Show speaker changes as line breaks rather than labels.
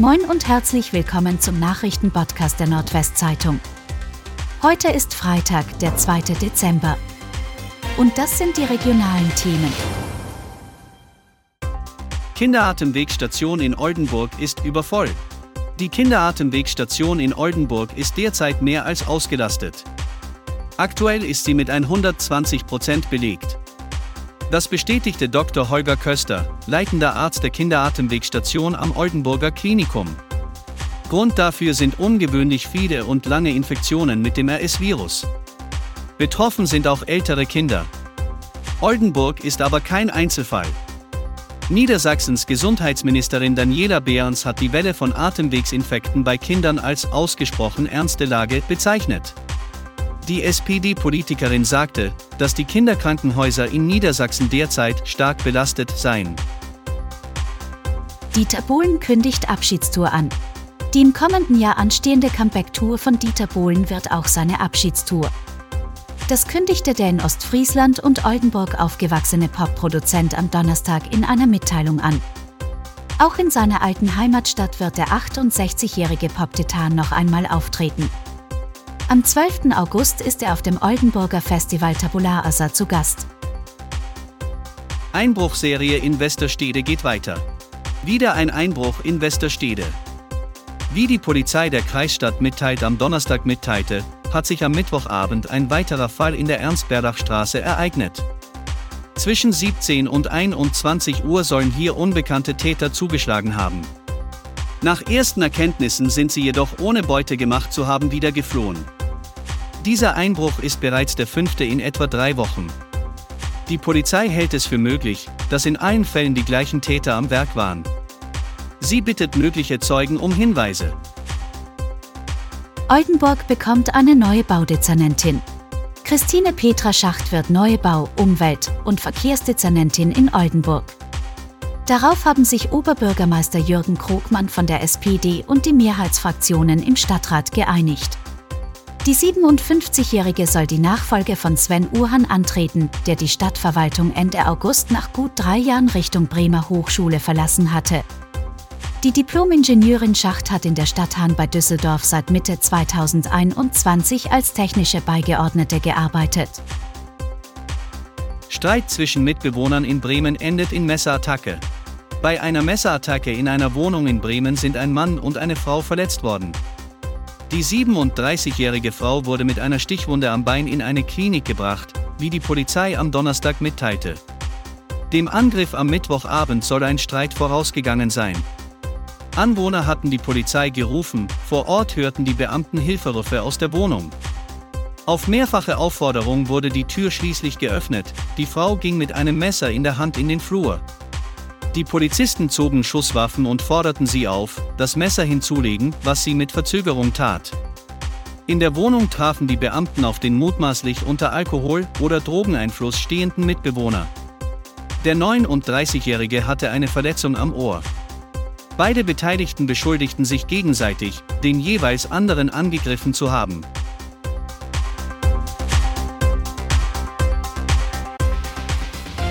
Moin und herzlich willkommen zum Nachrichtenpodcast der Nordwestzeitung. Heute ist Freitag, der 2. Dezember. Und das sind die regionalen Themen.
Kinderatemwegstation in Oldenburg ist übervoll. Die Kinderatemwegstation in Oldenburg ist derzeit mehr als ausgelastet. Aktuell ist sie mit 120 Prozent belegt. Das bestätigte Dr. Holger Köster, leitender Arzt der Kinderatemwegstation am Oldenburger Klinikum. Grund dafür sind ungewöhnlich viele und lange Infektionen mit dem RS-Virus. Betroffen sind auch ältere Kinder. Oldenburg ist aber kein Einzelfall. Niedersachsens Gesundheitsministerin Daniela Behrens hat die Welle von Atemwegsinfekten bei Kindern als ausgesprochen ernste Lage bezeichnet. Die SPD-Politikerin sagte, dass die Kinderkrankenhäuser in Niedersachsen derzeit stark belastet seien.
Dieter Bohlen kündigt Abschiedstour an. Die im kommenden Jahr anstehende Comeback-Tour von Dieter Bohlen wird auch seine Abschiedstour. Das kündigte der in Ostfriesland und Oldenburg aufgewachsene Popproduzent am Donnerstag in einer Mitteilung an. Auch in seiner alten Heimatstadt wird der 68-jährige Pop-Titan noch einmal auftreten. Am 12. August ist er auf dem Oldenburger Festival Tabula Asa zu Gast.
Einbruchserie in Westerstede geht weiter. Wieder ein Einbruch in Westerstede. Wie die Polizei der Kreisstadt mitteilt am Donnerstag mitteilte, hat sich am Mittwochabend ein weiterer Fall in der Ernst-Berdach-Straße ereignet. Zwischen 17 und 21 Uhr sollen hier unbekannte Täter zugeschlagen haben. Nach ersten Erkenntnissen sind sie jedoch ohne Beute gemacht zu haben wieder geflohen. Dieser Einbruch ist bereits der fünfte in etwa drei Wochen. Die Polizei hält es für möglich, dass in allen Fällen die gleichen Täter am Werk waren. Sie bittet mögliche Zeugen um Hinweise.
Oldenburg bekommt eine neue Baudezernentin. Christine Petra Schacht wird neue Bau-, Umwelt- und Verkehrsdezernentin in Oldenburg. Darauf haben sich Oberbürgermeister Jürgen Krogmann von der SPD und die Mehrheitsfraktionen im Stadtrat geeinigt. Die 57-Jährige soll die Nachfolge von Sven Urhan antreten, der die Stadtverwaltung Ende August nach gut drei Jahren Richtung Bremer Hochschule verlassen hatte. Die Diplom-Ingenieurin Schacht hat in der Stadt Hahn bei Düsseldorf seit Mitte 2021 als technische Beigeordnete gearbeitet.
Streit zwischen Mitbewohnern in Bremen endet in Messerattacke. Bei einer Messerattacke in einer Wohnung in Bremen sind ein Mann und eine Frau verletzt worden. Die 37-jährige Frau wurde mit einer Stichwunde am Bein in eine Klinik gebracht, wie die Polizei am Donnerstag mitteilte. Dem Angriff am Mittwochabend soll ein Streit vorausgegangen sein. Anwohner hatten die Polizei gerufen, vor Ort hörten die Beamten Hilferufe aus der Wohnung. Auf mehrfache Aufforderung wurde die Tür schließlich geöffnet, die Frau ging mit einem Messer in der Hand in den Flur. Die Polizisten zogen Schusswaffen und forderten sie auf, das Messer hinzulegen, was sie mit Verzögerung tat. In der Wohnung trafen die Beamten auf den mutmaßlich unter Alkohol- oder Drogeneinfluss stehenden Mitbewohner. Der 39-Jährige hatte eine Verletzung am Ohr. Beide Beteiligten beschuldigten sich gegenseitig, den jeweils anderen angegriffen zu haben.